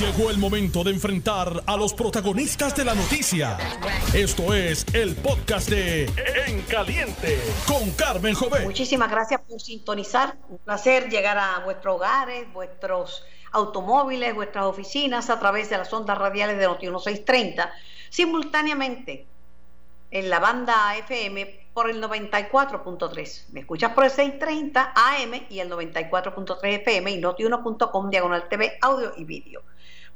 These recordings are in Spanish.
Llegó el momento de enfrentar a los protagonistas de la noticia. Esto es el podcast de En Caliente con Carmen Jovet. Muchísimas gracias por sintonizar. Un placer llegar a vuestros hogares, vuestros automóviles, vuestras oficinas a través de las ondas radiales de Noti 1630. Simultáneamente en la banda FM por el 94.3. Me escuchas por el 630 AM y el 94.3 FM y noti1.com diagonal TV, audio y vídeo.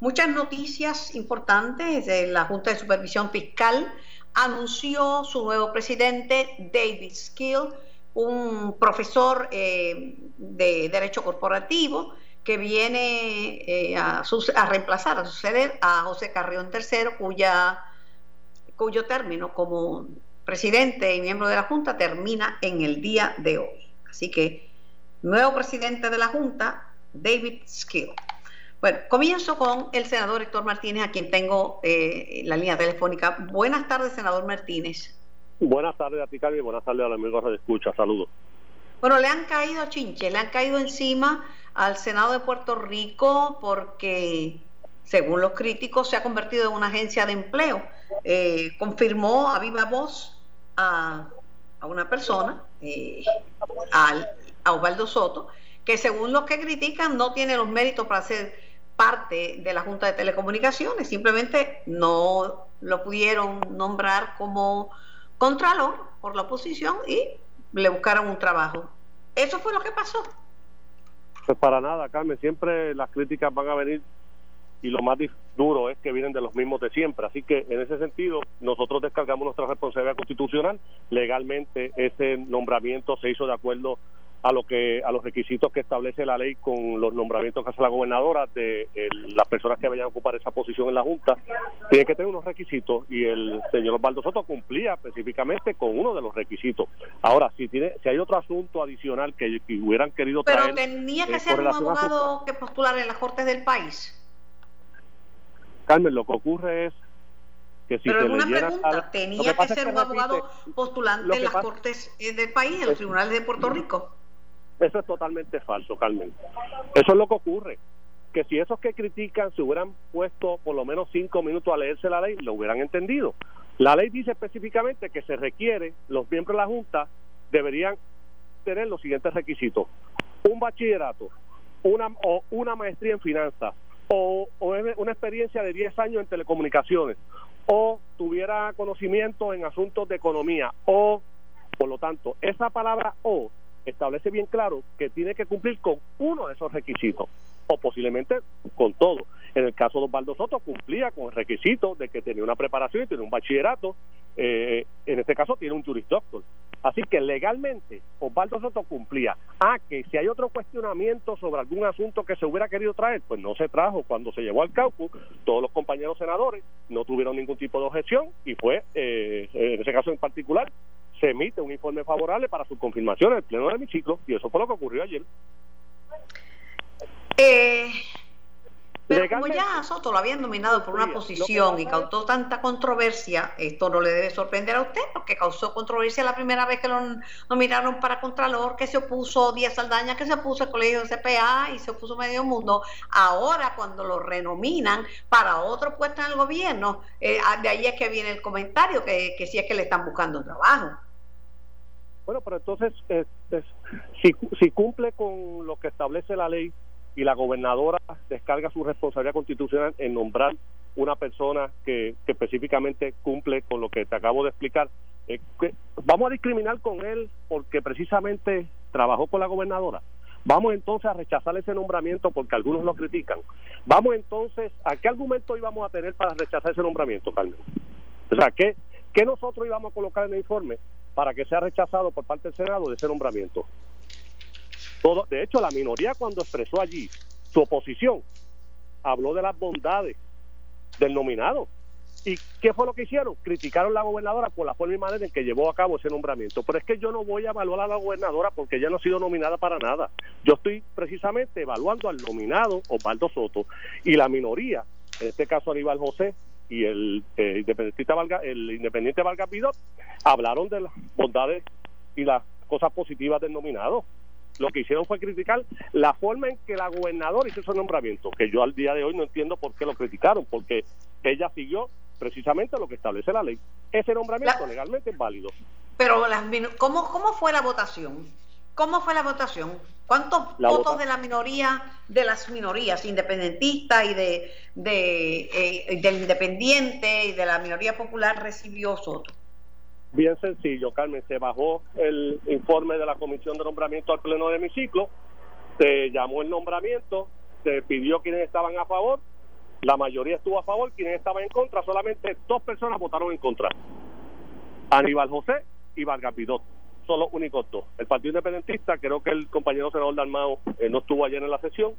Muchas noticias importantes. La Junta de Supervisión Fiscal anunció su nuevo presidente, David Skill, un profesor eh, de Derecho Corporativo que viene eh, a, reemplazar, a suceder a José Carrión III, cuya, cuyo término como presidente y miembro de la Junta termina en el día de hoy. Así que, nuevo presidente de la Junta, David Skill. Bueno, comienzo con el senador Héctor Martínez, a quien tengo eh, la línea telefónica. Buenas tardes, senador Martínez. Buenas tardes a ti, Carmen, y buenas tardes a los amigos de escucha. Saludos. Bueno, le han caído chinche, le han caído encima al Senado de Puerto Rico porque, según los críticos, se ha convertido en una agencia de empleo. Eh, confirmó a viva voz a, una persona, eh, a Osvaldo Soto, que según los que critican no tiene los méritos para ser parte de la Junta de Telecomunicaciones, simplemente no lo pudieron nombrar como contralor por la oposición y le buscaron un trabajo. Eso fue lo que pasó. Pues para nada, Carmen, siempre las críticas van a venir y lo más duro es que vienen de los mismos de siempre. Así que en ese sentido, nosotros descargamos nuestra responsabilidad constitucional. Legalmente ese nombramiento se hizo de acuerdo a lo que a los requisitos que establece la ley con los nombramientos que hace la gobernadora de las personas que vayan a ocupar esa posición en la junta tiene que tener unos requisitos y el señor Osvaldo Soto cumplía específicamente con uno de los requisitos. Ahora si tiene si hay otro asunto adicional que, hubieran querido traer pero tenía que eh, ser un abogado que postular en las cortes del país Carmen lo que ocurre es que si Pero pregunta, ¿tenía que ser un abogado postulante en las cortes eh, del país, en los tribunales de Puerto Rico? Eso es totalmente falso, Carmen. Eso es lo que ocurre. Que si esos que critican se hubieran puesto por lo menos cinco minutos a leerse la ley, lo hubieran entendido. La ley dice específicamente que se requiere, los miembros de la Junta deberían tener los siguientes requisitos. Un bachillerato, una, o una maestría en finanzas, o, o una experiencia de 10 años en telecomunicaciones, o tuviera conocimiento en asuntos de economía, o, por lo tanto, esa palabra o establece bien claro que tiene que cumplir con uno de esos requisitos o posiblemente con todo. En el caso de Osvaldo Soto cumplía con el requisito de que tenía una preparación y tiene un bachillerato, eh, en este caso tiene un juris doctor. Así que legalmente Osvaldo Soto cumplía. Ah, que si hay otro cuestionamiento sobre algún asunto que se hubiera querido traer, pues no se trajo cuando se llevó al caucus, todos los compañeros senadores no tuvieron ningún tipo de objeción y fue, eh, en ese caso en particular, se emite un informe favorable para su confirmación en el pleno de mi ciclo y eso fue lo que ocurrió ayer. Eh, pero como ya Soto lo habían nominado por una posición y causó tanta controversia, esto no le debe sorprender a usted, porque causó controversia la primera vez que lo nominaron para Contralor, que se opuso Díaz Saldaña, que se opuso el colegio de CPA y se opuso medio mundo. Ahora, cuando lo renominan para otro puesto en el gobierno, eh, de ahí es que viene el comentario, que, que sí es que le están buscando trabajo. Bueno, pero entonces, si, si cumple con lo que establece la ley y la gobernadora descarga su responsabilidad constitucional en nombrar una persona que, específicamente cumple con lo que te acabo de explicar, eh, vamos a discriminar con él porque precisamente trabajó con la gobernadora. Vamos entonces a rechazar ese nombramiento porque algunos lo critican. Vamos entonces, ¿a qué argumento íbamos a tener para rechazar ese nombramiento, Carmen? O sea, ¿qué, qué nosotros íbamos a colocar en el informe para que sea rechazado por parte del Senado de ese nombramiento. Todo, de hecho, la minoría cuando expresó allí su oposición habló de las bondades del nominado. ¿Y qué fue lo que hicieron? Criticaron a la gobernadora por la forma y manera en que llevó a cabo ese nombramiento. Pero es que yo no voy a evaluar a la gobernadora porque ella no ha sido nominada para nada. Yo estoy precisamente evaluando al nominado Osvaldo Soto y la minoría, en este caso Aníbal José, y el eh, independiente Valga, el independiente Valga Pidot hablaron de las bondades y las cosas positivas del nominado. lo que hicieron fue criticar la forma en que la gobernadora hizo ese nombramiento, que yo al día de hoy no entiendo por qué lo criticaron, porque ella siguió precisamente lo que establece la ley. Ese nombramiento legalmente es válido. Pero las, ¿cómo, ¿cómo fue la votación? ¿Cómo fue la votación? ¿Cuántos votos de la minoría, de las minorías independentistas y de, de eh, del independiente y de la minoría popular recibió Soto? Bien sencillo, Carmen. Se bajó el informe de la comisión de nombramiento al pleno de mi ciclo, se llamó el nombramiento, se pidió quienes estaban a favor, la mayoría estuvo a favor, quienes estaban en contra, solamente dos personas votaron en contra. Aníbal José y Vargas Pidot son los únicos dos. El Partido Independentista, creo que el compañero senador Dalmao eh, no estuvo ayer en la sesión,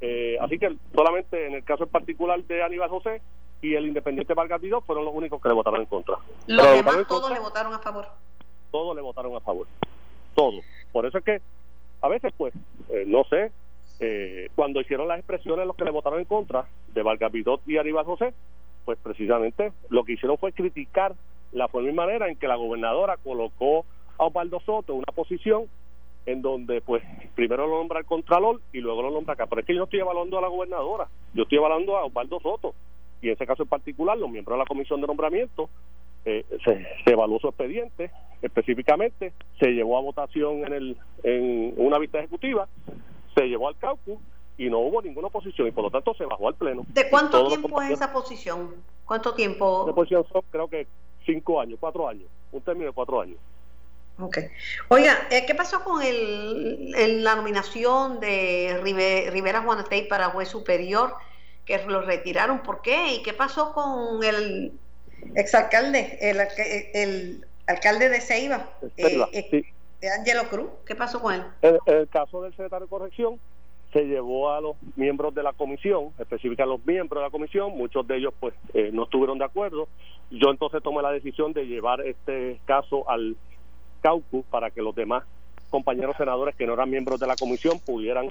eh, así que solamente en el caso en particular de Aníbal José, y el Independiente Vargas fueron los únicos que le votaron en contra. Los demás todos le votaron a favor. Todos le votaron a favor. Todos. Por eso es que a veces, pues, eh, no sé, eh, cuando hicieron las expresiones los que le votaron en contra de Vargas y Aníbal José, pues precisamente lo que hicieron fue criticar la forma y manera en que la gobernadora colocó Osvaldo Soto una posición en donde pues primero lo nombra el Contralor y luego lo nombra acá. Pero es que yo no estoy evaluando a la gobernadora, yo estoy evaluando a Osvaldo Soto y en ese caso en particular los miembros de la comisión de nombramiento eh, se, evaluó su expediente específicamente, se llevó a votación en, el, en una vista ejecutiva, se llevó al caucus y no hubo ninguna oposición y por lo tanto se bajó al pleno. ¿De cuánto tiempo es esa posición? ¿Cuánto tiempo? Esa posición son creo que cinco años, cuatro años, un término de cuatro años. Ok. Oiga, eh, ¿qué pasó con el, la nominación de Rivera Juanatey para juez superior? que lo retiraron. ¿Por qué? ¿Y qué pasó con el exalcalde, el, el alcalde de Ceiba, eh, eh, de Angelo Cruz? ¿Qué pasó con él? En el, caso del secretario de corrección, se llevó a los miembros de la comisión, específicamente a los miembros de la comisión, muchos de ellos pues eh, no estuvieron de acuerdo. Yo entonces tomé la decisión de llevar este caso al caucus para que los demás compañeros senadores que no eran miembros de la comisión pudieran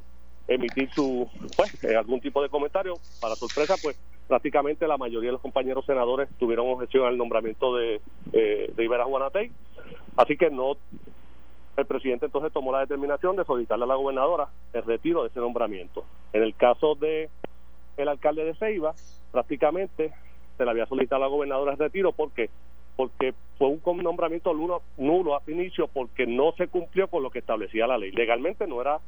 emitir su pues eh, algún tipo de comentario. Para sorpresa pues prácticamente la mayoría de los compañeros senadores tuvieron objeción al nombramiento de, eh, de Ibera Juanatey. Así que no el presidente entonces tomó la determinación de solicitarle a la gobernadora el retiro de ese nombramiento. En el caso de el alcalde de Ceiba prácticamente se le había solicitado a la gobernadora el retiro porque porque fue un nombramiento nulo, nulo a inicio porque no se cumplió con lo que establecía la ley legalmente no era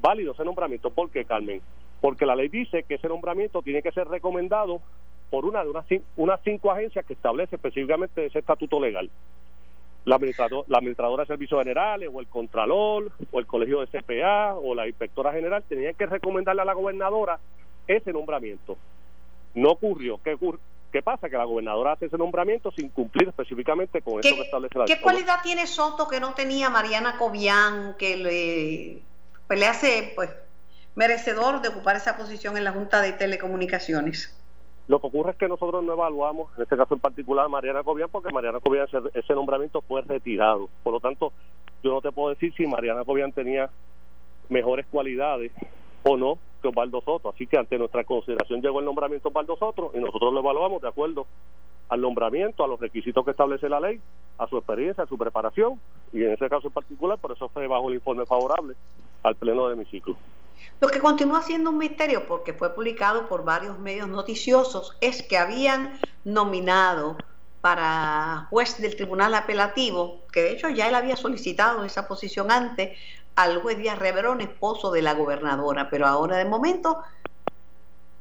válido ese nombramiento. ¿Por qué, Carmen? Porque la ley dice que ese nombramiento tiene que ser recomendado por una de unas, unas cinco agencias que establece específicamente ese estatuto legal. La, administrador, la administradora de servicios generales o el contralor o el colegio de CPA o la inspectora general tenían que recomendarle a la gobernadora ese nombramiento. No ocurrió. ¿Qué, ¿Qué pasa? Que la gobernadora hace ese nombramiento sin cumplir específicamente con eso que establece la ley. ¿Qué cualidad tiene Soto que no tenía Mariana Cobian, que le pues le hace pues merecedor de ocupar esa posición en la Junta de Telecomunicaciones. Lo que ocurre es que nosotros no evaluamos, en este caso en particular, a Mariana Cobian, porque Mariana Cobian ese, nombramiento fue retirado. Por lo tanto, yo no te puedo decir si Mariana Cobian tenía mejores cualidades o no que Osvaldo Soto. Así que ante nuestra consideración llegó el nombramiento de Osvaldo Soto y nosotros lo evaluamos de acuerdo al nombramiento, a los requisitos que establece la ley, a su experiencia, a su preparación y en ese caso en particular, por eso fue bajo el informe favorable al pleno de mi ciclo. Lo que continúa siendo un misterio, porque fue publicado por varios medios noticiosos, es que habían nominado para juez del Tribunal Apelativo, que de hecho ya él había solicitado esa posición antes, al juez Díaz Reverón, esposo de la gobernadora, pero ahora de momento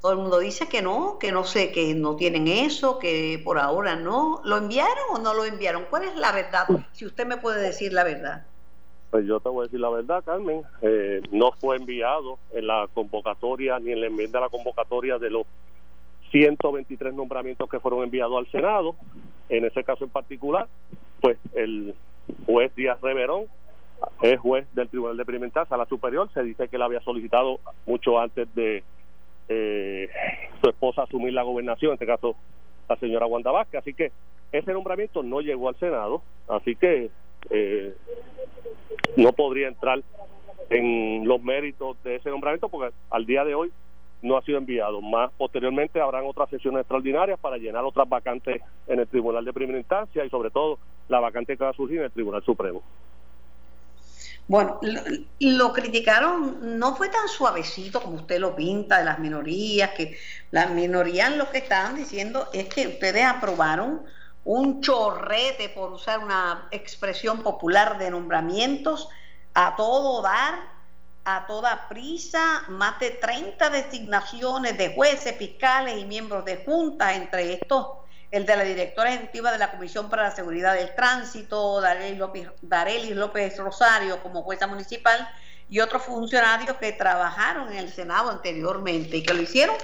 todo el mundo dice que no, que no sé, que no tienen eso, que por ahora no. ¿Lo enviaron o no lo enviaron? ¿Cuál es la verdad? Si usted me puede decir la verdad. Pues yo te voy a decir la verdad, Carmen. Eh, no fue enviado en la convocatoria ni en la enmienda de la convocatoria de los 123 nombramientos que fueron enviados al Senado. En ese caso en particular, pues el juez Díaz Reverón es juez del Tribunal de Primera a la superior. Se dice que él había solicitado mucho antes de eh, su esposa asumir la gobernación, en este caso la señora Wanda Vázquez. Así que ese nombramiento no llegó al Senado. Así que eh, no podría entrar en los méritos de ese nombramiento porque al día de hoy no ha sido enviado. Más posteriormente habrán otras sesiones extraordinarias para llenar otras vacantes en el Tribunal de Primera Instancia y sobre todo la vacante que va a surgir en el Tribunal Supremo. Bueno, lo, criticaron, no fue tan suavecito como usted lo pinta de las minorías, que las minorías lo que estaban diciendo es que ustedes aprobaron un chorrete, por usar una expresión popular, de nombramientos a todo dar, a toda prisa, más de 30 designaciones de jueces, fiscales y miembros de junta, entre estos el de la directora ejecutiva de la Comisión para la Seguridad del Tránsito, Darelis López, Rosario como jueza municipal, y otros funcionarios que trabajaron en el Senado anteriormente y que lo hicieron.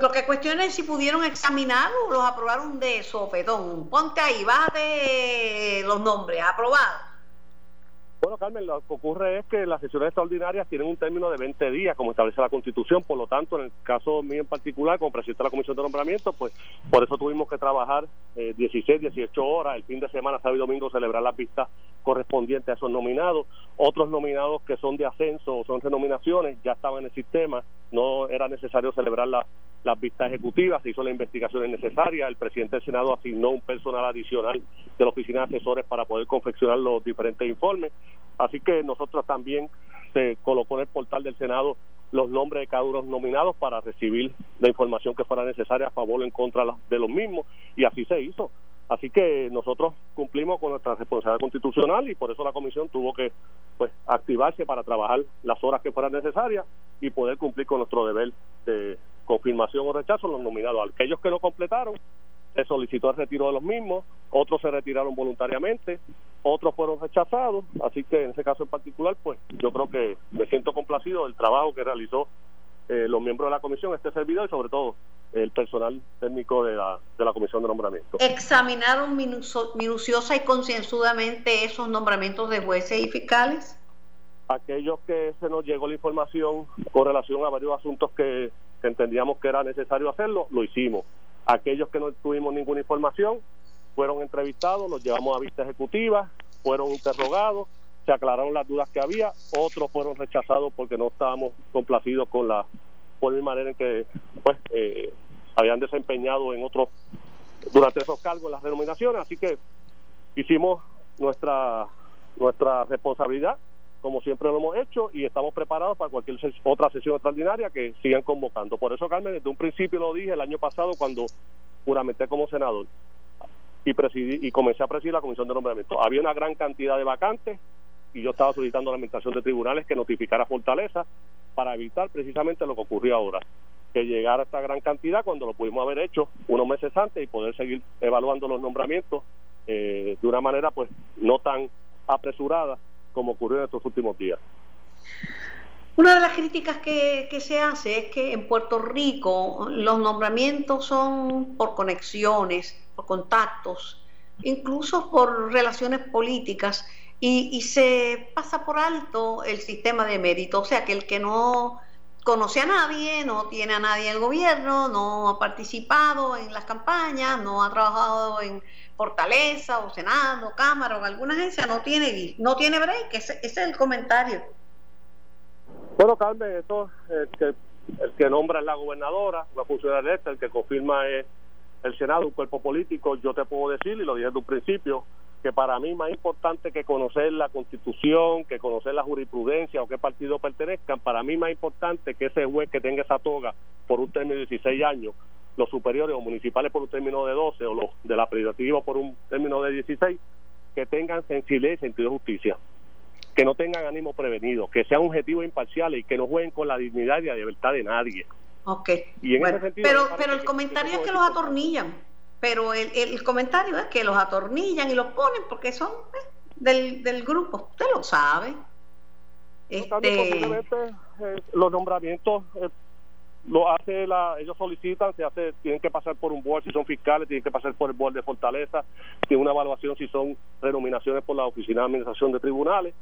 Lo que cuestiones es si pudieron examinarlo o los aprobaron de sopetón. Ponte ahí, bájate los nombres, aprobado. Bueno, Carmen, lo que ocurre es que las sesiones extraordinarias tienen un término de 20 días, como establece la Constitución. Por lo tanto, en el caso mío en particular, como presidente de la Comisión de Nombramiento, pues por eso tuvimos que trabajar 16, eh, 18 horas, el fin de semana, sábado y domingo, celebrar las vistas correspondientes a esos nominados. Otros nominados que son de ascenso o son renominaciones ya estaban en el sistema, no era necesario celebrar las vistas ejecutivas, se hizo la investigación necesaria, el presidente del Senado asignó un personal adicional de la oficina de asesores para poder confeccionar los diferentes informes Así que nosotros también se colocó en el portal del Senado los nombres de cada uno nominados para recibir la información que fuera necesaria a favor o en contra de los mismos y así se hizo. Así que nosotros cumplimos con nuestra responsabilidad constitucional y por eso la comisión tuvo que pues activarse para trabajar las horas que fueran necesarias y poder cumplir con nuestro deber de confirmación o rechazo los nominados. Aquellos que no completaron, se solicitó el retiro de los mismos, otros se retiraron voluntariamente, otros fueron rechazados, así que en ese caso en particular, pues yo creo que me siento complacido del trabajo que realizó eh, los miembros de la comisión, este servidor y sobre todo el personal técnico de la, de la comisión de nombramiento. ¿Examinaron minuciosa y concienzudamente esos nombramientos de jueces y fiscales? Aquellos que se nos llegó la información con relación a varios asuntos que entendíamos que era necesario hacerlo, lo hicimos. Aquellos que no tuvimos ninguna información fueron entrevistados, los llevamos a vista ejecutiva, fueron interrogados, se aclararon las dudas que había, otros fueron rechazados porque no estábamos complacidos con la forma y manera en que pues eh, habían desempeñado en otros durante esos cargos las denominaciones, así que hicimos nuestra nuestra responsabilidad como siempre lo hemos hecho y estamos preparados para cualquier otra sesión extraordinaria que sigan convocando. Por eso, Carmen, desde un principio lo dije el año pasado cuando juramenté como senador y presidí y comencé a presidir la comisión de nombramiento. Había una gran cantidad de vacantes y yo estaba solicitando a la administración de tribunales que notificara Fortaleza para evitar precisamente lo que ocurrió ahora, que llegara esta gran cantidad cuando lo pudimos haber hecho unos meses antes y poder seguir evaluando los nombramientos eh, de una manera pues no tan apresurada como ocurrió en estos últimos días. Una de las críticas que, se hace es que en Puerto Rico los nombramientos son por conexiones, por contactos, incluso por relaciones políticas, y, se pasa por alto el sistema de mérito. O sea, que el que no conoce a nadie, no tiene a nadie en el gobierno, no ha participado en las campañas, no ha trabajado en Fortaleza o Senado, Cámara o alguna agencia no tiene no tiene break, ese, es el comentario. Bueno, Carmen, eso el que, el que nombra es la gobernadora, la funcionaria esta, el que confirma es el Senado, un cuerpo político, yo te puedo decir, y lo dije desde un principio, que para mí más importante que conocer la constitución, que conocer la jurisprudencia o qué partido pertenezcan, para mí más importante que ese juez que tenga esa toga por un término de 16 años los superiores o municipales por un término de 12 o los de la privativa por un término de 16, que tengan sensibilidad y sentido de justicia, que no tengan ánimo prevenido, que sean objetivos imparciales y que no jueguen con la dignidad y la libertad de nadie. Ok. pero pero el comentario es que los atornillan, pero el, el, comentario es que los atornillan y los ponen porque son eh, del, del grupo, usted lo sabe. Este... Eh, los nombramientos eh, lo hace la, ellos solicitan, se hace, tienen que pasar por un board si son fiscales, tienen que pasar por el board de Fortaleza, tiene una evaluación si son renominaciones por la Oficina de Administración de Tribunales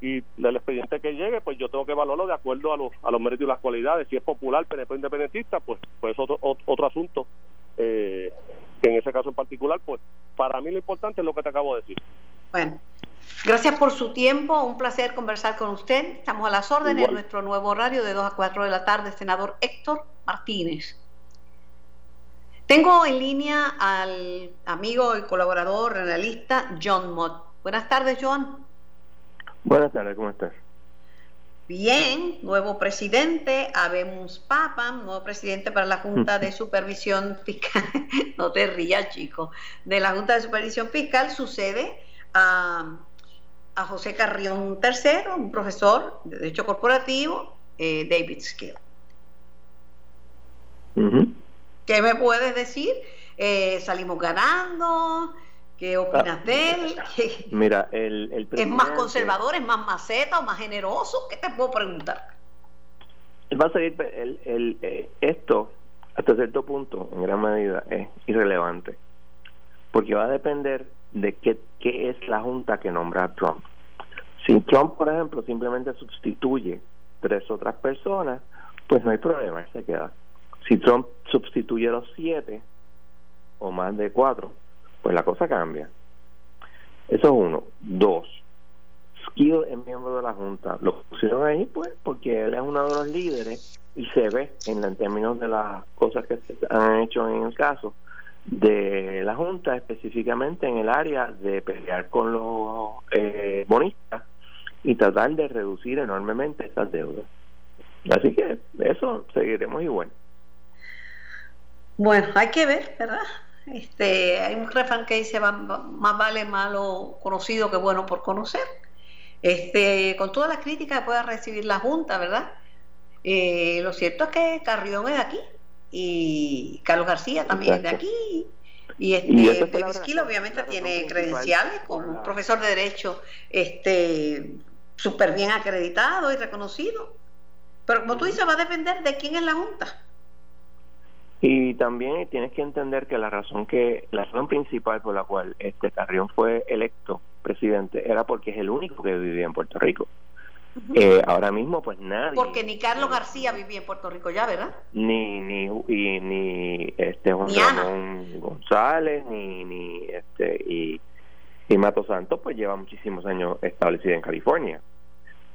y el expediente que llegue, pues yo tengo que evaluarlo de acuerdo a los, a los méritos y las cualidades. Si es popular, PNP independentista, pues pues otro, otro asunto eh, que en ese caso en particular, pues para mí lo importante es lo que te acabo de decir. Bueno, Gracias por su tiempo, un placer conversar con usted. Estamos a las órdenes en nuestro nuevo horario de 2 a 4 de la tarde, senador Héctor Martínez. Tengo en línea al amigo y colaborador analista John Mott. Buenas tardes, John. Buenas tardes, ¿cómo estás? Bien, nuevo presidente, habemos Papam, nuevo presidente para la Junta de Supervisión Fiscal, no te rías chico, de la Junta de Supervisión Fiscal sucede a, a José Carrión III, un profesor de Derecho Corporativo, eh, David Skill. ¿Qué me puedes decir? Eh, ¿Salimos ganando? ¿Qué opinas ah, de él? Mira, el, el ¿Es más conservador, es más maceta o más generoso? ¿Qué te puedo preguntar? Va a seguir, el, el, eh, esto, hasta cierto punto, en gran medida, es irrelevante. Porque va a depender de qué, qué es la junta que nombra a Trump. Si Trump, por ejemplo, simplemente sustituye tres otras personas, pues no hay problema, se queda. Si Trump sustituye los siete o más de cuatro, pues la cosa cambia. Eso es uno. Dos, Skill es miembro de la Junta. Lo pusieron ahí, pues, porque él es uno de los líderes y se ve en, términos de las cosas que se han hecho en el caso de la Junta, específicamente en el área de pelear con los eh, bonistas y tratar de reducir enormemente esas deudas. Así que eso seguiremos igual. Bueno, hay que ver, ¿verdad? Este, hay un refrán que dice más vale malo conocido que bueno por conocer. Este, con todas las críticas que pueda recibir la Junta, ¿verdad? Eh, lo cierto es que Carrión es aquí y Carlos García también es de aquí. Y este Esquilo obviamente tiene credenciales como profesor de Derecho este súper bien acreditado y reconocido. Pero como tú dices, va a depender de quién es la Junta. Y también tienes que entender que la razón que la razón principal por la cual este Carrión fue electo presidente era porque es el único que vivía en Puerto Rico. Eh, ahora mismo pues nadie. Porque ni Carlos García vivía en Puerto Rico ya verdad ni ni y, ni este Juan Ramón González ni ni este y y Mato Santos pues lleva muchísimos años establecido en California.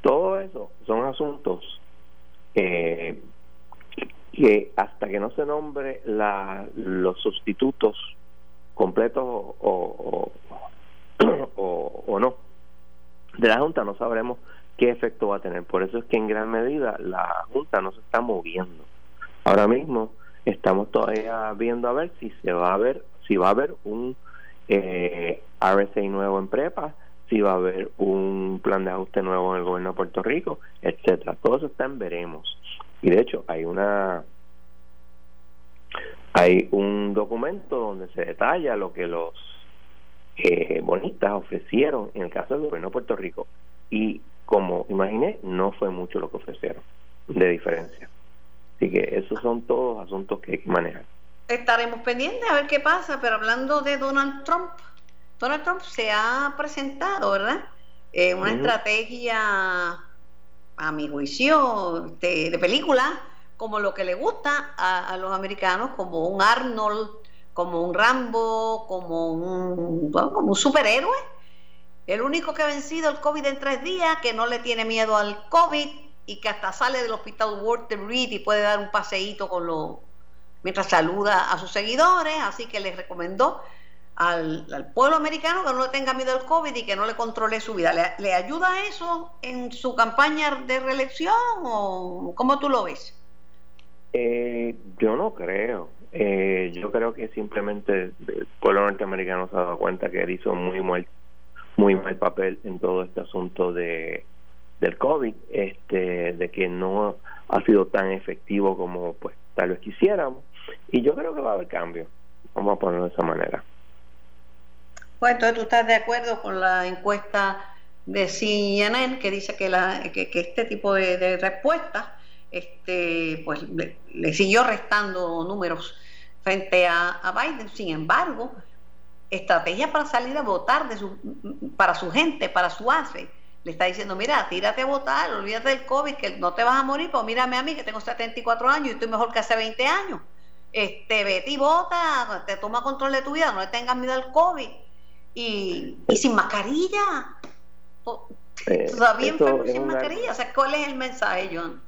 Todo eso son asuntos eh, que hasta que no se nombre la, los sustitutos completos o, o, o, no de la Junta no sabremos qué efecto va a tener. Por eso es que en gran medida la Junta no se está moviendo. Ahora mismo estamos todavía viendo a ver si se va a ver, si va a haber un eh, RSA nuevo en prepa, si va a haber un plan de ajuste nuevo en el gobierno de Puerto Rico, etcétera. Todo eso está en veremos. Y de hecho hay una hay un documento donde se detalla lo que los eh, bonistas ofrecieron en el caso del gobierno de Puerto Rico y como imaginé no fue mucho lo que ofrecieron de diferencia. Así que esos son todos asuntos que hay que manejar. Estaremos pendientes a ver qué pasa pero hablando de Donald Trump Donald Trump se ha presentado verdad eh, una estrategia a mi juicio, de, película, como lo que le gusta a, los americanos, como un Arnold, como un Rambo, como un, como un superhéroe. El único que ha vencido el COVID en tres días, que no le tiene miedo al COVID y que hasta sale del hospital Walter Reed y puede dar un paseíto con lo, mientras saluda a sus seguidores, así que les recomendó al, pueblo americano que no le tenga miedo al COVID y que no le controle su vida. ¿Le, ayuda eso en su campaña de reelección o cómo tú lo ves? Eh, yo no creo. Eh, yo creo que simplemente el pueblo norteamericano se ha dado cuenta que él hizo muy mal, muy mal papel en todo este asunto de del COVID, este, de que no ha sido tan efectivo como pues tal vez quisiéramos. Y yo creo que va a haber cambio. Vamos a ponerlo de esa manera. Pues entonces tú estás de acuerdo con la encuesta de CNN que dice que, la, que, este tipo de, respuestas este, pues le, siguió restando números frente a, Biden. Sin embargo, estrategia para salir a votar de su, para su gente, para su base. Le está diciendo, mira, tírate a votar, olvídate del COVID, que no te vas a morir, pues mírame a mí que tengo 74 años y estoy mejor que hace 20 años. Este, vete y vota, te toma control de tu vida, no le tengas miedo al COVID y, sin mascarilla. Eh, todavía enfermo sin mascarilla. O sea, ¿cuál es el mensaje, John?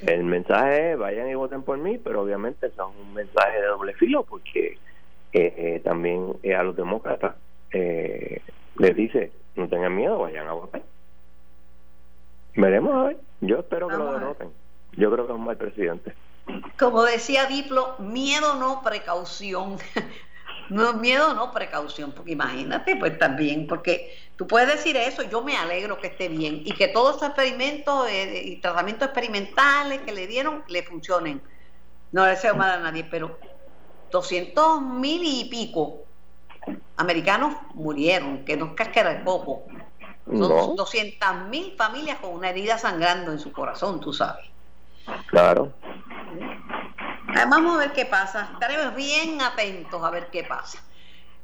El mensaje es vayan y voten por mí, pero obviamente es un mensaje de doble filo porque eh, eh, también a los demócratas les dice no tengan miedo, vayan a votar. Veremos a ver. Yo espero que lo derroten. Yo creo que es un mal presidente. Como decía Diplo, miedo no precaución. no miedo no precaución, porque imagínate, pues también, porque tú puedes decir eso, yo me alegro que esté bien y que todos esos experimentos eh, y tratamientos experimentales que le dieron le funcionen. No deseo mal a nadie, pero 200 mil y pico americanos murieron, que no es casquera de poco. Son 200 mil familias con una herida sangrando en su corazón, tú sabes. Claro. Vamos a ver qué pasa. Estaremos bien atentos a ver qué pasa.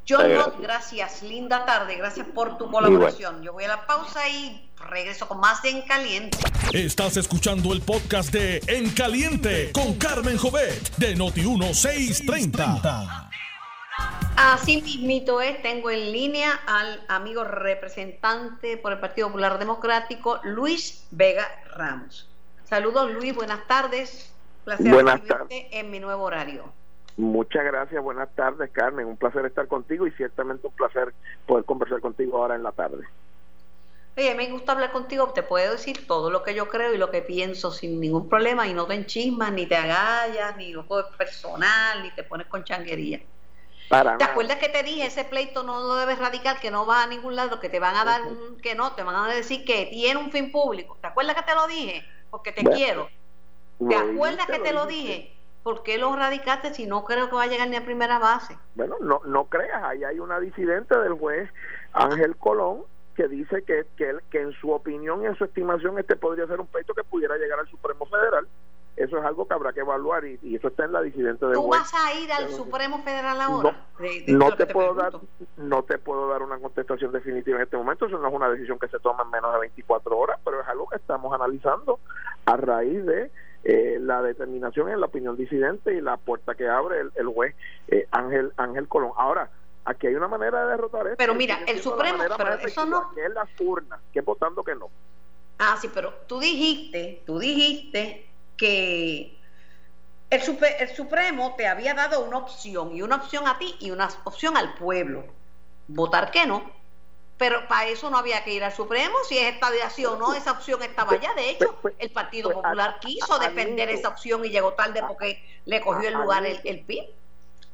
John gracias. Linda tarde. Gracias por tu colaboración. Yo voy a la pausa y regreso con más de En Caliente. Estás escuchando el podcast de En Caliente con Carmen Jovet de Noti1630. Así mismito es, tengo en línea al amigo representante por el Partido Popular Democrático, Luis Vega Ramos. Saludos Luis, buenas tardes. Placer buenas tardes. en mi nuevo horario. Muchas gracias, buenas tardes Carmen, un placer estar contigo y ciertamente un placer poder conversar contigo ahora en la tarde. Oye, me gusta hablar contigo, te puedo decir todo lo que yo creo y lo que pienso sin ningún problema y no te enchismas, ni te agallas, ni lo personal, ni te pones con changuería. ¿Te acuerdas que te dije, ese pleito no lo debes radical, que no va a ningún lado, que te van a dar un, que no, te van a decir que tiene un fin público? ¿Te acuerdas que te lo dije? Porque te quiero. ¿Te acuerdas que te lo dije? ¿Por qué lo radicaste si no creo que va a llegar ni a primera base? Bueno, no, no creas, ahí hay una disidente del juez Ángel Colón que dice que, que, que en su opinión y en su estimación este podría ser un pleito que pudiera llegar al Supremo Federal eso es algo que habrá que evaluar y, eso está en la disidente del ¿Tú vas a ir al Supremo Federal ahora? No, te, puedo dar no te puedo dar una contestación definitiva en este momento, eso no es una decisión que se toma en menos de 24 horas, pero es algo que estamos analizando a raíz de eh, la determinación en la opinión disidente y la puerta que abre el, juez eh, Ángel Ángel Colón. Ahora, aquí hay una manera de derrotar esto. Pero mira, el Supremo, pero eso no... Que es las urnas, que votando que no. Ah, sí, pero tú dijiste, tú dijiste que el, el Supremo te había dado una opción, y una opción a ti y una opción al pueblo. Votar que no. Pero para eso no había que ir al Supremo, si es esta de o no, esa opción estaba ya. De hecho, el Partido Popular quiso defender esa opción y llegó tarde porque le cogió el lugar el, el PIB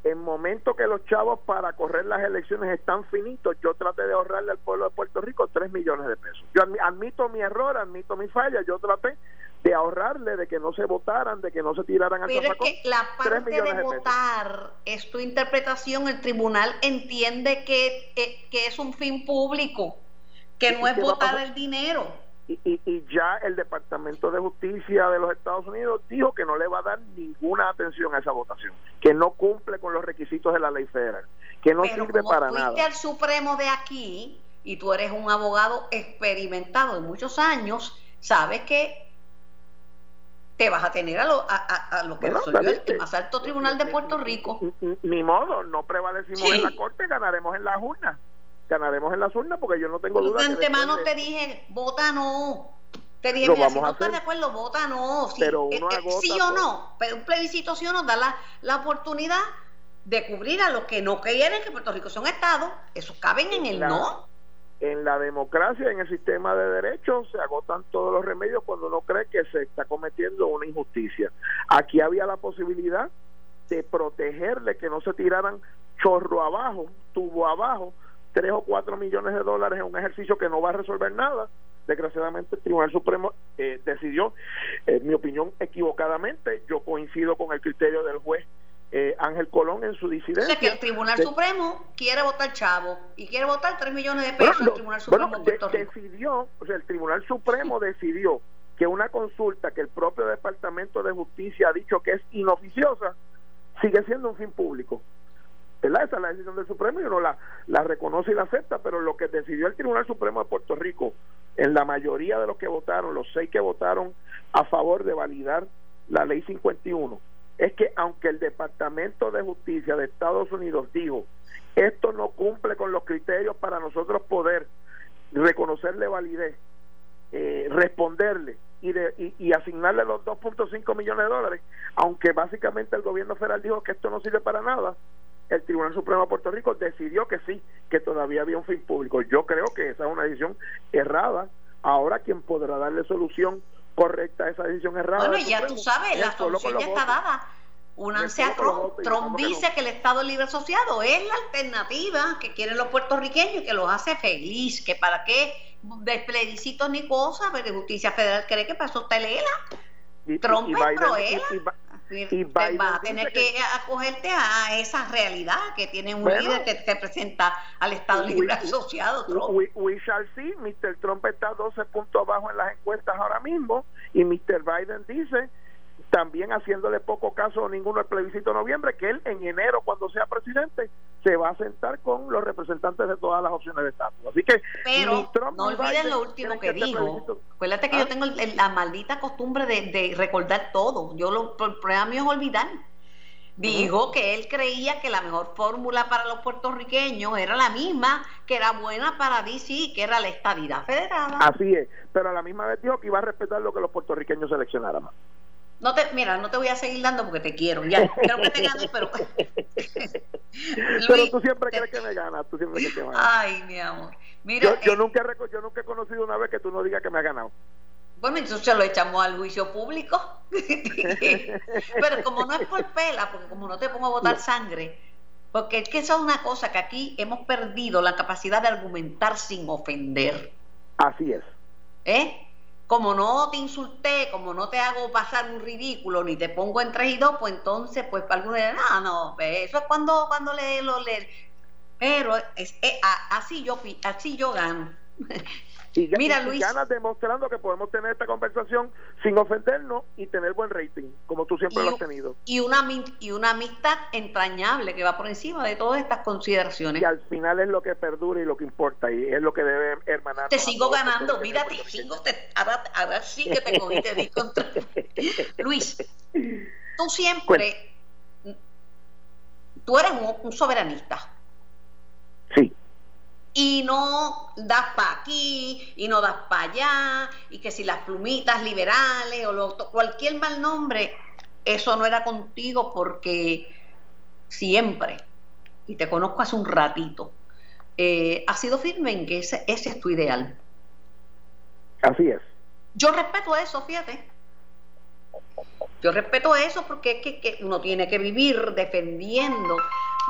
en momento que los chavos para correr las elecciones están finitos, yo traté de ahorrarle al pueblo de Puerto Rico 3 millones de pesos. Yo admito mi error, admito mi falla, yo traté de ahorrarle, de que no se votaran, de que no se tiraran al Pero es que la parte de, votar es tu interpretación, el tribunal entiende que, que, es un fin público, que no es votar el dinero. Y, y, y, ya el Departamento de Justicia de los Estados Unidos dijo que no le va a dar ninguna atención a esa votación, que no cumple con los requisitos de la ley federal, que no sirve para fuiste nada. al Supremo de aquí y tú eres un abogado experimentado de muchos años, sabes que te vas a tener a lo, a, lo que resolvió el, más alto tribunal de Puerto Rico. Ni modo, no prevalecimos en la corte, ganaremos en las urnas. Ganaremos en las urnas porque yo no tengo duda. De antemano te dije, vota no. Te dije, mira, si no estás de acuerdo, vota no. Pero eh, eh, sí o no, pero un plebiscito sí o no da la, la oportunidad de cubrir a los que no quieren que Puerto Rico sea un Estado. Eso caben en el no en la democracia, en el sistema de derechos, se agotan todos los remedios cuando uno cree que se está cometiendo una injusticia. Aquí había la posibilidad de protegerle que no se tiraran chorro abajo, tubo abajo, tres o cuatro millones de dólares en un ejercicio que no va a resolver nada. Desgraciadamente el Tribunal Supremo eh, decidió, en mi opinión, equivocadamente. Yo coincido con el criterio del juez eh, Ángel Colón en su disidencia. O que el Tribunal Supremo quiere votar chavo y quiere votar 3 millones de pesos el Tribunal Supremo decidió, o sea, el Tribunal Supremo decidió que una consulta que el propio Departamento de Justicia ha dicho que es inoficiosa, sigue siendo un fin público. ¿verdad? Esa es la decisión del Supremo y uno la, la reconoce y la acepta, pero lo que decidió el Tribunal Supremo de Puerto Rico, en la mayoría de los que votaron, los seis que votaron a favor de validar la ley 51, es que aunque el Departamento de Justicia de Estados Unidos dijo esto no cumple con los criterios para nosotros poder reconocerle validez, eh, responderle y, de, y, asignarle los 2.5 millones de dólares, aunque básicamente el gobierno federal dijo que esto no sirve para nada, el Tribunal Supremo de Puerto Rico decidió que sí, que todavía había un fin público. Yo creo que esa es una decisión errada Ahora quien podrá darle solución correcta esa decisión errada. Bueno, ya tú sabes, la solución ya está dada. Únanse a Trump. Trump dice que el Estado Libre Asociado es la alternativa que quieren los puertorriqueños y que los hace feliz. Que para qué de plebiscitos ni cosas, pero Justicia Federal cree que el Trump es pro y va a tener que, acogerte a esa realidad que tiene un líder que representa al Estado Libre Asociado. Trump. We, we, shall see. Mr. Trump está 12 puntos abajo en las encuestas ahora mismo y Mr. Biden dice también haciéndole poco caso a ninguno al plebiscito de noviembre, que él en enero, cuando sea presidente, se va a sentar con los representantes de todas las opciones de estatus. Así que, pero no olviden lo último que, dijo. Acuérdate que yo ¿Ah? tengo la maldita costumbre de, recordar todo. Yo lo el problema mío es olvidar. Dijo que él creía que la mejor fórmula para los puertorriqueños era la misma que era buena para DC, que era la estabilidad federada. Así es, pero a la misma vez dijo que iba a respetar lo que los puertorriqueños seleccionaran. No te, mira, no te voy a seguir dando porque te quiero. Ya, quiero que te ganes, pero. pero tú siempre crees que me ganas. Tú siempre crees que me ganas. Ay, mi amor. Mira, yo, yo, eh, nunca, yo nunca he conocido una vez que tú no digas que me ha ganado. Bueno, entonces lo echamos al juicio público. pero como no es por pela, porque como no te pongo a botar sangre, porque es que esa es una cosa que aquí hemos perdido la capacidad de argumentar sin ofender. Así es. ¿Eh? Como no te insulté, como no te hago pasar un ridículo, ni te pongo en tres y dos, pues entonces, pues para algunos dirán, ah, no, eso es cuando, cuando le, lo le. Pero es, así, yo, así yo gano. Y, Mira, Luis. ganas demostrando que podemos tener esta conversación sin ofendernos y tener buen rating, como tú siempre lo has tenido. Y una, y una amistad entrañable que va por encima de todas estas consideraciones. Y al final es lo que perdura y lo que importa, y es lo que debe hermanar. Te sigo ganando, mira, te sigo, te, ahora, sí que te cogiste de contra. Luis, tú siempre, tú eres un soberanista. Y no das para aquí y no das para allá y que si las plumitas liberales o cualquier mal nombre, eso no era contigo porque siempre, y te conozco hace un ratito, eh, has sido firme en que ese, ese es tu ideal. Así es. Yo respeto eso, fíjate. Yo respeto eso porque es que, que, uno tiene que vivir defendiendo,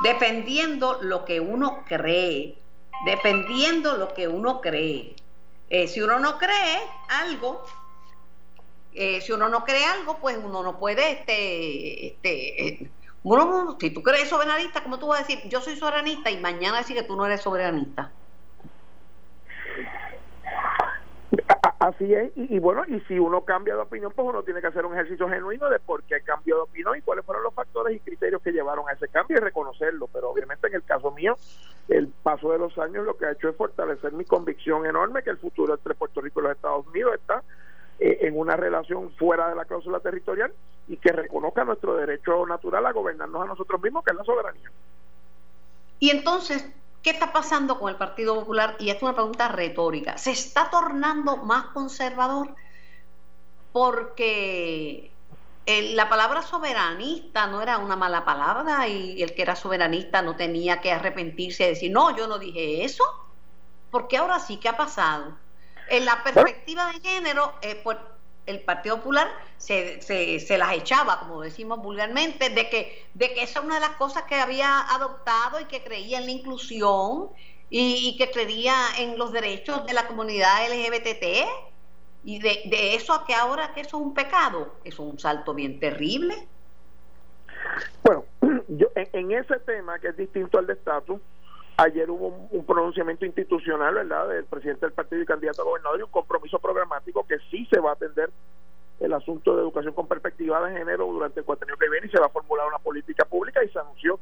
defendiendo lo que uno cree dependiendo lo que uno cree. Eh, si uno no cree algo, eh, si uno no cree algo, pues uno no puede, este, este, eh, si tú crees soberanista, como tú vas a decir, yo soy soberanista y mañana decir que tú no eres soberanista? Así es, y, bueno, y si uno cambia de opinión, pues uno tiene que hacer un ejercicio genuino de por qué cambió de opinión y cuáles fueron los factores y criterios que llevaron a ese cambio y reconocerlo. Pero obviamente en el caso mío, el paso de los años lo que ha hecho es fortalecer mi convicción enorme que el futuro entre Puerto Rico y los Estados Unidos está eh, en una relación fuera de la cláusula territorial y que reconozca nuestro derecho natural a gobernarnos a nosotros mismos, que es la soberanía. Y entonces, ¿Qué está pasando con el Partido Popular? Y es una pregunta retórica. ¿Se está tornando más conservador? Porque la palabra soberanista no era una mala palabra y el que era soberanista no tenía que arrepentirse y decir, no, yo no dije eso. Porque ahora sí, ¿qué ha pasado? En la perspectiva de género, eh, pues el Partido Popular se, se, las echaba, como decimos vulgarmente, de que, de que esa es una de las cosas que había adoptado y que creía en la inclusión y, que creía en los derechos de la comunidad LGBT. Y de, de eso a que ahora que eso es un pecado, es un salto bien terrible. Bueno, yo en, ese tema que es distinto al de estatus, ayer hubo un, un, pronunciamiento institucional, ¿verdad?, del presidente del partido y candidato a gobernador y un compromiso programático que sí se va a atender el asunto de educación con perspectiva de género durante el cuatrimestre que viene y se va a formular una política pública y se anunció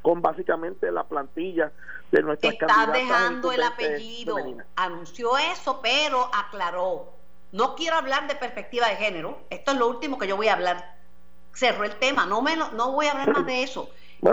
con básicamente la plantilla de nuestras Está dejando el apellido. Anunció eso, pero aclaró. No quiero hablar de perspectiva de género. Esto es lo último que yo voy a hablar. Cerró el tema. No, me no voy a hablar más de eso.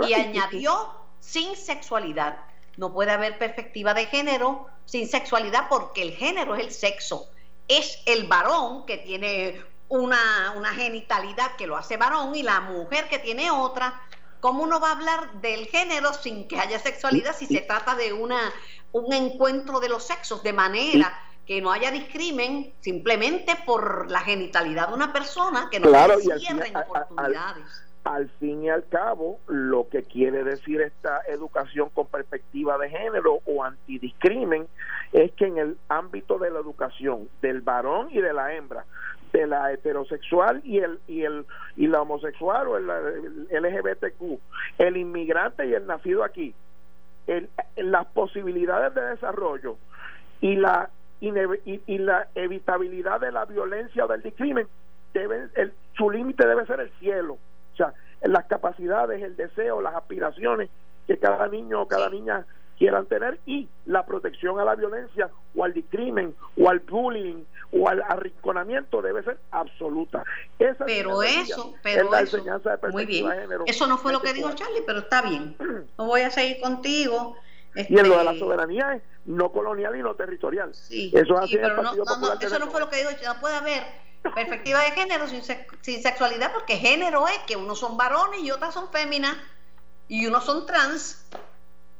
y añadió sin sexualidad. No puede haber perspectiva de género sin sexualidad porque el género es el sexo. Es el varón que tiene una, una genitalidad que lo hace varón y la mujer que tiene otra. ¿Cómo uno va a hablar del género sin que haya sexualidad si se trata de una, un encuentro de los sexos? De manera que no haya discrimen simplemente por la genitalidad de una persona, que no Claro, al cierren al- oportunidades. Al fin y al cabo, lo que quiere decir esta educación con perspectiva de género o antidiscrimen es que en el ámbito de la educación del varón y de la hembra, de la heterosexual y el y el y la homosexual o el, LGBTQ, el inmigrante y el nacido aquí, las posibilidades de desarrollo y la y la evitabilidad de la violencia o del discrimen deben el, su límite debe ser el cielo las capacidades el deseo las aspiraciones que cada niño o cada niña quieran tener y la protección a la violencia o al discrimen o al bullying o al arrinconamiento debe ser absoluta Esa Pero eso, es pero la eso, enseñanza de muy bien. de género Eso no fue lo que dijo. Charlie, pero está bien. No voy a seguir contigo. y en lo de la Este, soberanía es no colonial y no territorial Sí, Eso es así pero no, Partido no, no, Popular de eso no fue lo que digo. No puede haber perspectiva de género sin, sin sexualidad, porque género es que unos son varones y otras son féminas, y unos son trans.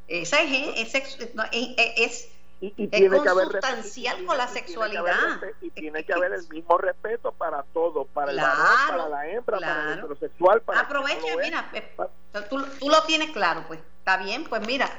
Esa es, es, no, es, es- y, y Es tiene que haber consustancial respeto, y con la sexualidad. y tiene que haber el mismo respeto para todos para el Claro, varón para la hembra para el heterosexual para el aprovecha, es. mira, eh, tú, tú lo tienes claro, pues está bien, pues mira,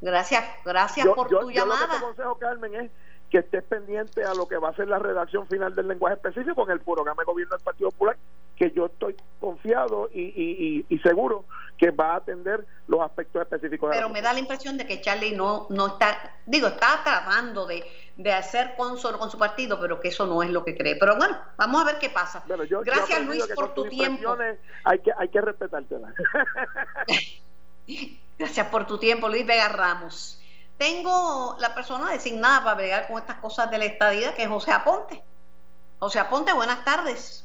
gracias, gracias yo, por yo- tu yo lo que te llamada. aconsejo Carmen es que estés pendiente a lo que va a ser la redacción final del lenguaje específico en el programa de gobierno del Partido Popular que yo estoy confiado y, y, y, y seguro que va a atender los aspectos específicos de la Pero me da la impresión de que Charlie no, no está, digo, está tratando de, de hacer consono con su partido, pero que eso no es lo que cree. Pero bueno, vamos a ver qué pasa. Bueno, yo- Gracias Luis por tu tiempo. Hay que, hay que respetártelas. Gracias por tu tiempo, Luis Vega Ramos. Tengo la persona designada para bregar con estas cosas de la estadía, que es José Aponte. José Aponte, buenas tardes.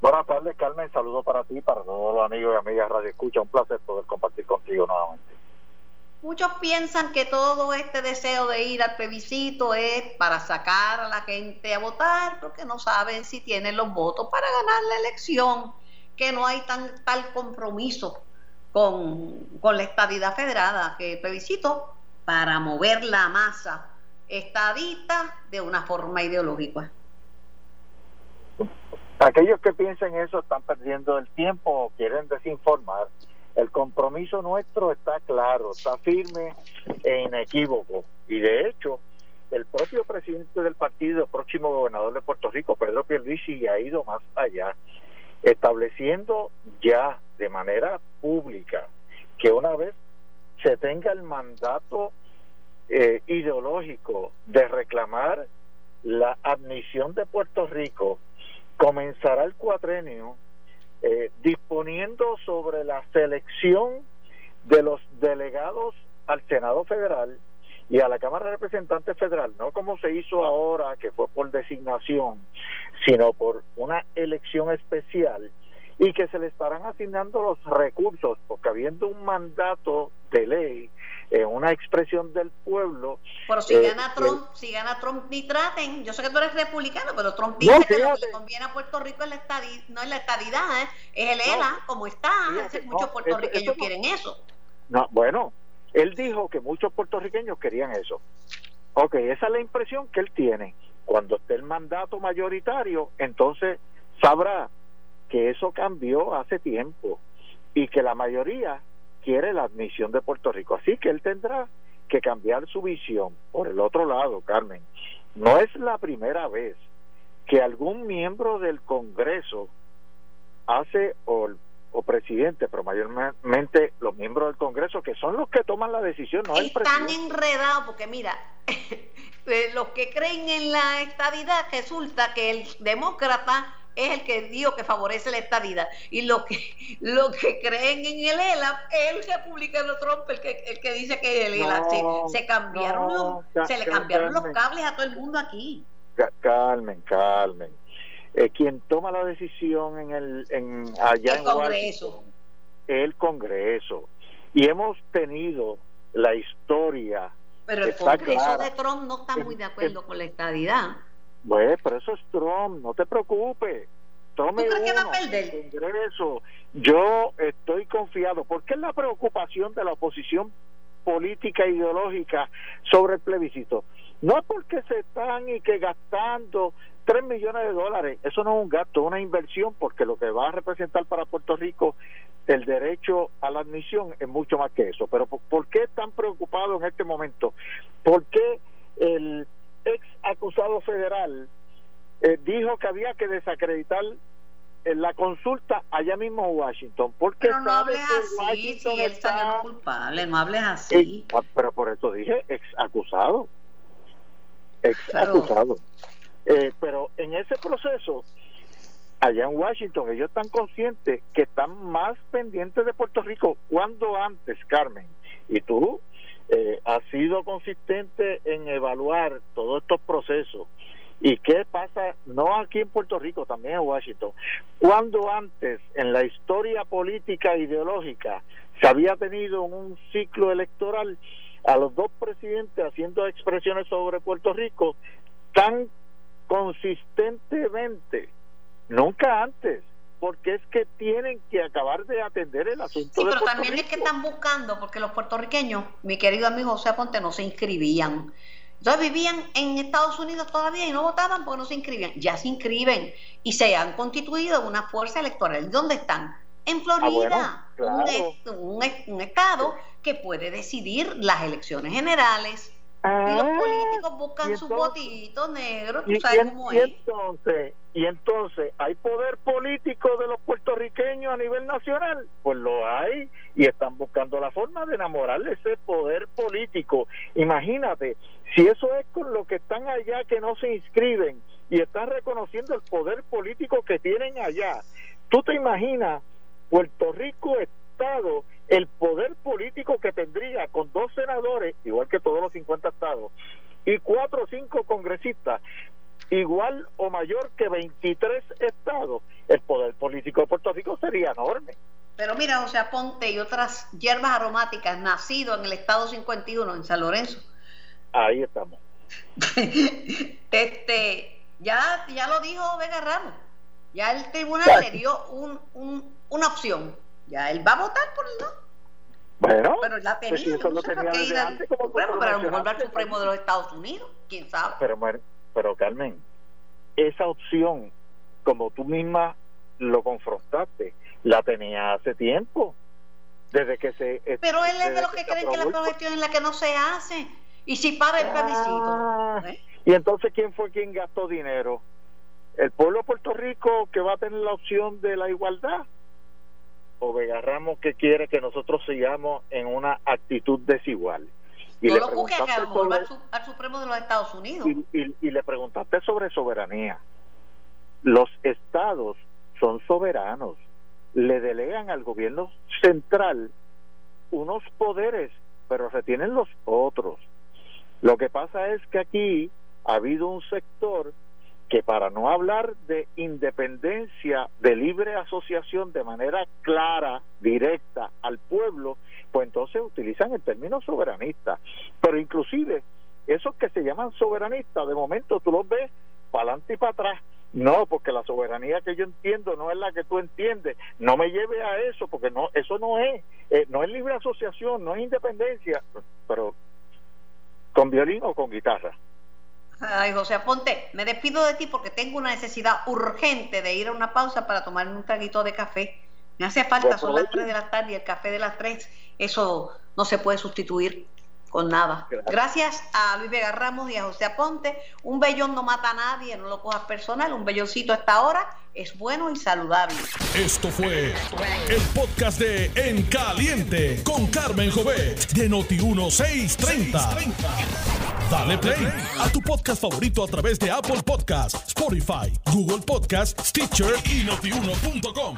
Buenas tardes, Carmen. Saludos para ti, para todos los amigos y amigas Radio Escucha. Un placer poder compartir contigo nuevamente. Muchos piensan que todo este deseo de ir al plebiscito es para sacar a la gente a votar, porque no saben si tienen los votos para ganar la elección, que no hay tan, tal compromiso con, con la estadidad federada, que el plebiscito para mover la masa estadista de una forma ideológica. Aquellos que piensen eso están perdiendo el tiempo o quieren desinformar. El compromiso nuestro está claro, está firme e inequívoco. Y de hecho, el propio presidente del partido, el próximo gobernador de Puerto Rico, Pedro Pierluisi, ha ido más allá, estableciendo ya de manera pública que una vez se tenga el mandato eh, ideológico de reclamar la admisión de Puerto Rico, comenzará el cuatrenio eh, disponiendo sobre la selección de los delegados al Senado Federal y a la Cámara de Representantes Federal, no como se hizo ahora, que fue por designación, sino por una elección especial y que se le estarán asignando los recursos, porque habiendo un mandato de ley, eh, una expresión del pueblo. Pero si eh, gana Trump, si gana Trump ni traten, yo sé que tú eres republicano, pero Trump No, dice que lo que le conviene a Puerto Rico es la estadi- no es la estadidad, ¿eh? es el No, ELA, como está, fíjate, muchos no, puertorriqueños quieren eso. No, bueno, él dijo que muchos puertorriqueños querían eso. Ok, esa es la impresión que él tiene. Cuando esté el mandato mayoritario, entonces sabrá que eso cambió hace tiempo y que la mayoría quiere la admisión de Puerto Rico. Así que él tendrá que cambiar su visión. Por el otro lado, Carmen, no es la primera vez que algún miembro del Congreso hace o, o presidente, pero mayormente los miembros del Congreso, que son los que toman la decisión, no el Están enredados porque mira, eh, los que creen en la estadidad resulta que el demócrata es el que dijo que favorece la estadidad y los que los que creen en el ELA el republicano Trump el que el que dice que el ELA No, se, se cambiaron no, los, se le Ca- cambiaron los cables a todo el mundo aquí Ca- Carmen, Carmen. Eh, quien toma la decisión en el en allá El en Congreso. El Congreso. Y hemos tenido la historia pero el Congreso clara. de Trump no está muy de acuerdo con la estadidad Bueno, pero eso es Trump, no te preocupes. Trump ¿Tú es crees que va a uno, perder? Congreso. Yo estoy confiado, porque es la preocupación de la oposición política e ideológica sobre el plebiscito. No es porque se están y que gastando 3 millones de dólares, eso no es un gasto, es una inversión, porque lo que va a representar para Puerto Rico el derecho a la admisión es mucho más que eso. Pero ¿por, qué están preocupados en este momento? ¿Por qué el ex acusado federal eh, dijo que había que desacreditar en la consulta allá mismo en Washington. Porque pero no hables así, si él está... culpable, no hables así. Pero por eso dije ex acusado. Ex acusado. Eh, pero en ese proceso, allá en Washington, ellos están conscientes que están más pendientes de Puerto Rico. cuando antes, Carmen? Y tú eh, has sido consistente en evaluar procesos ¿Y qué pasa, no aquí en Puerto Rico, también en Washington? Cuando antes, en la historia política e ideológica, se había tenido un ciclo electoral a los dos presidentes haciendo expresiones sobre Puerto Rico tan consistentemente, nunca antes, porque es que tienen que acabar de atender el asunto. Sí, pero también es que están buscando, porque los puertorriqueños, mi querido amigo José Ponte, no se inscribían. Entonces vivían en Estados Unidos todavía y no votaban porque no se inscribían. Ya se inscriben y se han constituido una fuerza electoral. ¿Dónde están? En ah, Florida, un, un, estado que puede decidir las elecciones generales. y los ah, políticos buscan su votito negro, tú sabes cómo es. Entonces, y entonces, ¿hay poder político de los puertorriqueños a nivel nacional? Pues lo hay y están buscando la forma de enamorarle ese poder político. Imagínate, si eso es con lo que están allá que no se inscriben y están reconociendo el poder político que tienen allá, tú te imaginas Puerto Rico Estado, el poder político que tendría con dos senadores, igual que todos los 50 estados, y cuatro o cinco congresistas, igual o mayor que 23 estados, el poder político de Puerto Rico sería enorme. Pero mira, o sea, Ponte y otras hierbas aromáticas nacido en el estado 51, en San Lorenzo. Ahí estamos. este, ya, ya lo dijo Vega Ramos. Ya el tribunal le dio un, un, una opción. Ya él va a votar por el no. Bueno, pero la tenía, pues eso lo tenía desde antes, como Supremo, pero a lo mejor va al Supremo de los Estados Unidos, quién sabe. Pero, pero Carmen, esa opción, como tú misma lo confrontaste, la tenía hace tiempo. Desde que se. Pero él es de los que, creen que la progestión es la que no se hace. Y si para el plebiscito. Ah, ¿eh? Y entonces, ¿quién fue quien gastó dinero? ¿El pueblo de Puerto Rico que va a tener la opción de la igualdad? ¿O Vega Ramos que quiere que nosotros sigamos en una actitud desigual? Y le lo que al, Supremo de los Estados Unidos. y le preguntaste sobre soberanía. Los estados son soberanos, le delegan al gobierno central unos poderes, pero retienen los otros. Lo que pasa es que aquí ha habido un sector que para no hablar de independencia de libre asociación de manera clara, directa al pueblo, pues entonces utilizan el término soberanista. Pero inclusive esos que se llaman soberanistas, de momento tú los ves para adelante y para atrás. No, porque la soberanía que yo entiendo no es la que tú entiendes. No me lleve a eso, porque no, eso no es, eh, no es libre asociación, no es independencia, pero con violín o con guitarra. Ay, José Ponte, me despido de ti porque tengo una necesidad urgente de ir a una pausa para tomar un traguito de café. Me hace falta, son las 3 de la tarde y el café de las 3, eso no se puede sustituir con nada. Gracias a Luis Vega Ramos y a José Aponte. Un bellón no mata a nadie, no lo cojas personal. Un belloncito a esta hora es bueno y saludable. Esto fue el podcast de En Caliente con Carmen Jovet de Noti1630. Dale play a tu podcast favorito a través de Apple Podcasts, Spotify, Google Podcasts, Stitcher y notiuno.com.